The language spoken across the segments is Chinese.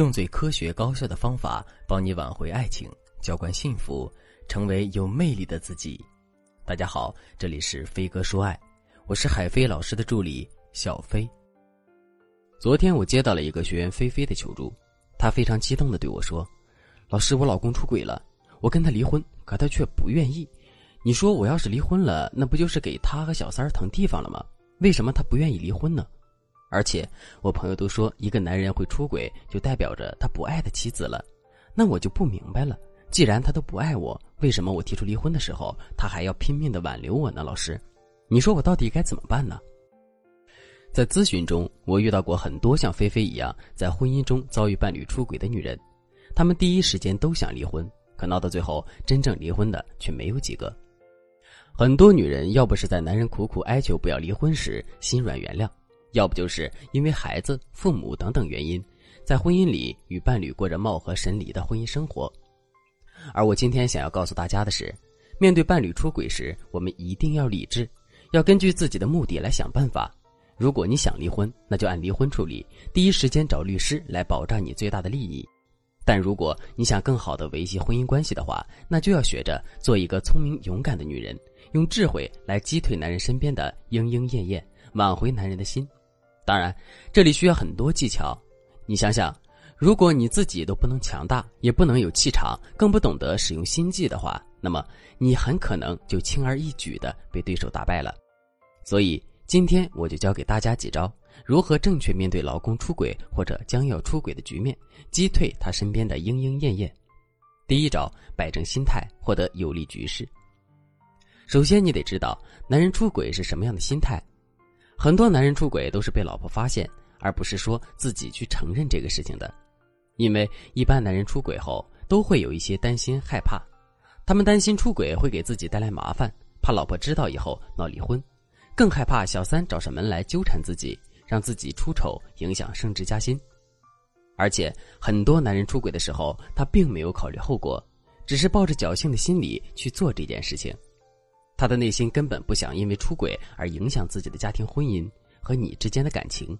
用最科学高效的方法帮你挽回爱情，浇灌幸福，成为有魅力的自己。大家好，这里是飞哥说爱，我是海飞老师的助理小飞。昨天我接到了一个学员菲菲的求助，她非常激动的对我说：“老师，我老公出轨了，我跟他离婚，可他却不愿意。你说我要是离婚了，那不就是给他和小三儿腾地方了吗？为什么他不愿意离婚呢？”而且，我朋友都说，一个男人会出轨，就代表着他不爱他妻子了。那我就不明白了，既然他都不爱我，为什么我提出离婚的时候，他还要拼命的挽留我呢？老师，你说我到底该怎么办呢？在咨询中，我遇到过很多像菲菲一样在婚姻中遭遇伴侣出轨的女人，她们第一时间都想离婚，可闹到最后，真正离婚的却没有几个。很多女人要不是在男人苦苦哀求不要离婚时心软原谅。要不就是因为孩子、父母等等原因，在婚姻里与伴侣过着貌合神离的婚姻生活。而我今天想要告诉大家的是，面对伴侣出轨时，我们一定要理智，要根据自己的目的来想办法。如果你想离婚，那就按离婚处理，第一时间找律师来保障你最大的利益。但如果你想更好的维系婚姻关系的话，那就要学着做一个聪明勇敢的女人，用智慧来击退男人身边的莺莺燕燕，挽回男人的心。当然，这里需要很多技巧。你想想，如果你自己都不能强大，也不能有气场，更不懂得使用心计的话，那么你很可能就轻而易举的被对手打败了。所以今天我就教给大家几招，如何正确面对老公出轨或者将要出轨的局面，击退他身边的莺莺燕燕。第一招，摆正心态，获得有利局势。首先，你得知道男人出轨是什么样的心态。很多男人出轨都是被老婆发现，而不是说自己去承认这个事情的。因为一般男人出轨后都会有一些担心害怕，他们担心出轨会给自己带来麻烦，怕老婆知道以后闹离婚，更害怕小三找上门来纠缠自己，让自己出丑，影响升职加薪。而且很多男人出轨的时候，他并没有考虑后果，只是抱着侥幸的心理去做这件事情。他的内心根本不想因为出轨而影响自己的家庭婚姻和你之间的感情，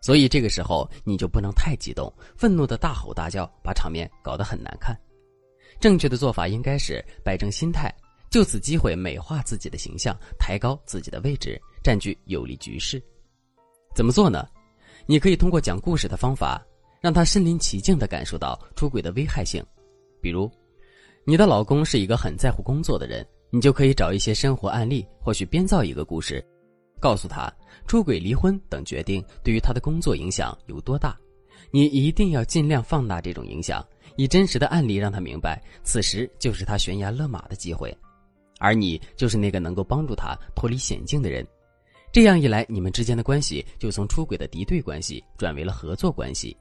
所以这个时候你就不能太激动、愤怒的大吼大叫，把场面搞得很难看。正确的做法应该是摆正心态，就此机会美化自己的形象，抬高自己的位置，占据有利局势。怎么做呢？你可以通过讲故事的方法，让他身临其境的感受到出轨的危害性。比如，你的老公是一个很在乎工作的人。你就可以找一些生活案例，或许编造一个故事，告诉他出轨、离婚等决定对于他的工作影响有多大。你一定要尽量放大这种影响，以真实的案例让他明白，此时就是他悬崖勒马的机会，而你就是那个能够帮助他脱离险境的人。这样一来，你们之间的关系就从出轨的敌对关系转为了合作关系。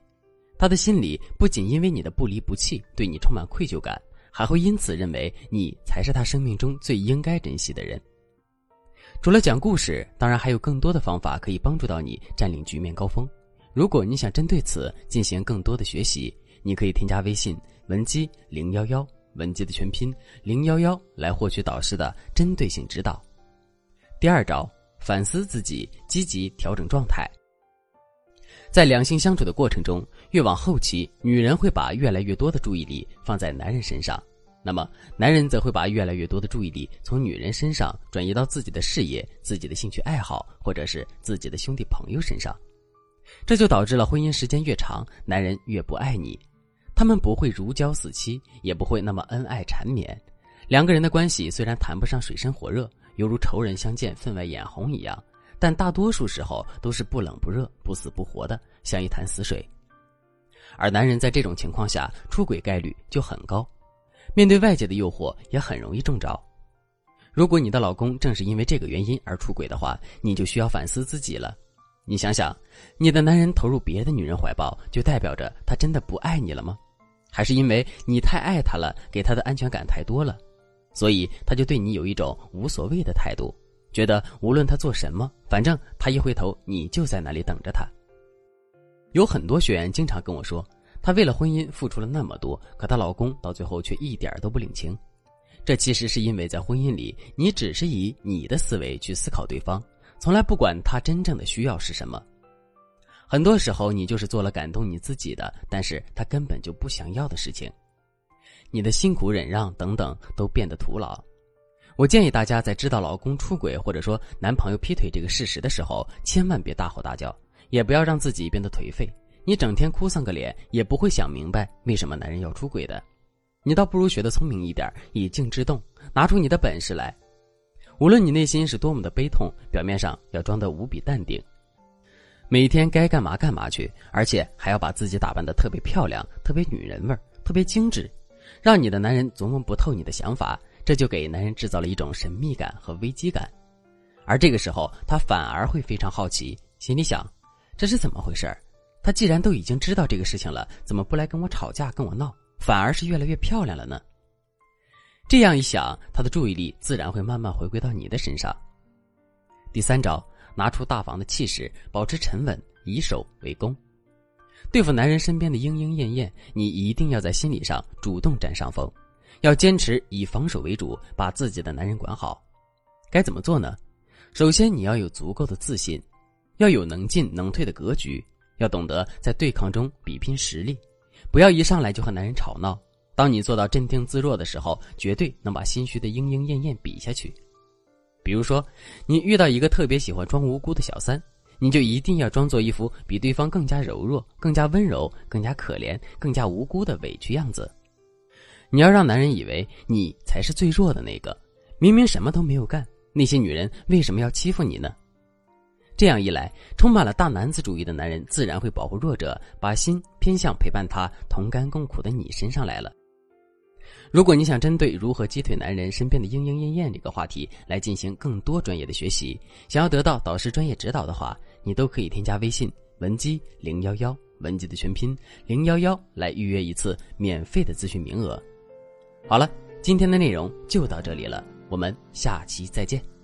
他的心里不仅因为你的不离不弃，对你充满愧疚感。还会因此认为你才是他生命中最应该珍惜的人。除了讲故事，当然还有更多的方法可以帮助到你占领局面高峰。如果你想针对此进行更多的学习，你可以添加微信文姬零幺幺，文姬的全拼零幺幺，来获取导师的针对性指导。第二招，反思自己，积极调整状态。在两性相处的过程中，越往后期，女人会把越来越多的注意力放在男人身上，那么男人则会把越来越多的注意力从女人身上转移到自己的事业、自己的兴趣爱好，或者是自己的兄弟朋友身上，这就导致了婚姻时间越长，男人越不爱你，他们不会如胶似漆，也不会那么恩爱缠绵，两个人的关系虽然谈不上水深火热，犹如仇人相见分外眼红一样。但大多数时候都是不冷不热、不死不活的，像一潭死水。而男人在这种情况下出轨概率就很高，面对外界的诱惑也很容易中招。如果你的老公正是因为这个原因而出轨的话，你就需要反思自己了。你想想，你的男人投入别的女人怀抱，就代表着他真的不爱你了吗？还是因为你太爱他了，给他的安全感太多了，所以他就对你有一种无所谓的态度？觉得无论他做什么，反正他一回头，你就在那里等着他。有很多学员经常跟我说，她为了婚姻付出了那么多，可她老公到最后却一点都不领情。这其实是因为在婚姻里，你只是以你的思维去思考对方，从来不管他真正的需要是什么。很多时候，你就是做了感动你自己的，但是他根本就不想要的事情。你的辛苦忍让等等都变得徒劳。我建议大家在知道老公出轨或者说男朋友劈腿这个事实的时候，千万别大吼大叫，也不要让自己变得颓废。你整天哭丧个脸，也不会想明白为什么男人要出轨的。你倒不如学得聪明一点，以静制动，拿出你的本事来。无论你内心是多么的悲痛，表面上要装得无比淡定。每天该干嘛干嘛去，而且还要把自己打扮得特别漂亮、特别女人味儿、特别精致，让你的男人琢磨不透你的想法，这就给男人制造了一种神秘感和危机感。而这个时候，他反而会非常好奇，心里想：这是怎么回事儿？他既然都已经知道这个事情了，怎么不来跟我吵架、跟我闹，反而是越来越漂亮了呢？这样一想，他的注意力自然会慢慢回归到你的身上。第三招。拿出大方的气势，保持沉稳，以守为攻。对付男人身边的莺莺燕燕，你一定要在心理上主动占上风，要坚持以防守为主，把自己的男人管好。该怎么做呢？首先，你要有足够的自信，要有能进能退的格局，要懂得在对抗中比拼实力，不要一上来就和男人吵闹。当你做到镇定自若的时候，绝对能把心虚的莺莺燕燕比下去。比如说，你遇到一个特别喜欢装无辜的小三，你就一定要装作一副比对方更加柔弱、更加温柔、更加可怜、更加无辜的委屈样子。你要让男人以为你才是最弱的那个，明明什么都没有干，那些女人为什么要欺负你呢？这样一来，充满了大男子主义的男人自然会保护弱者，把心偏向陪伴他同甘共苦的你身上来了。如果你想针对如何击退男人身边的莺莺燕燕这个话题来进行更多专业的学习，想要得到导师专业指导的话，你都可以添加微信文姬零幺幺，文姬的全拼零幺幺来预约一次免费的咨询名额。好了，今天的内容就到这里了，我们下期再见。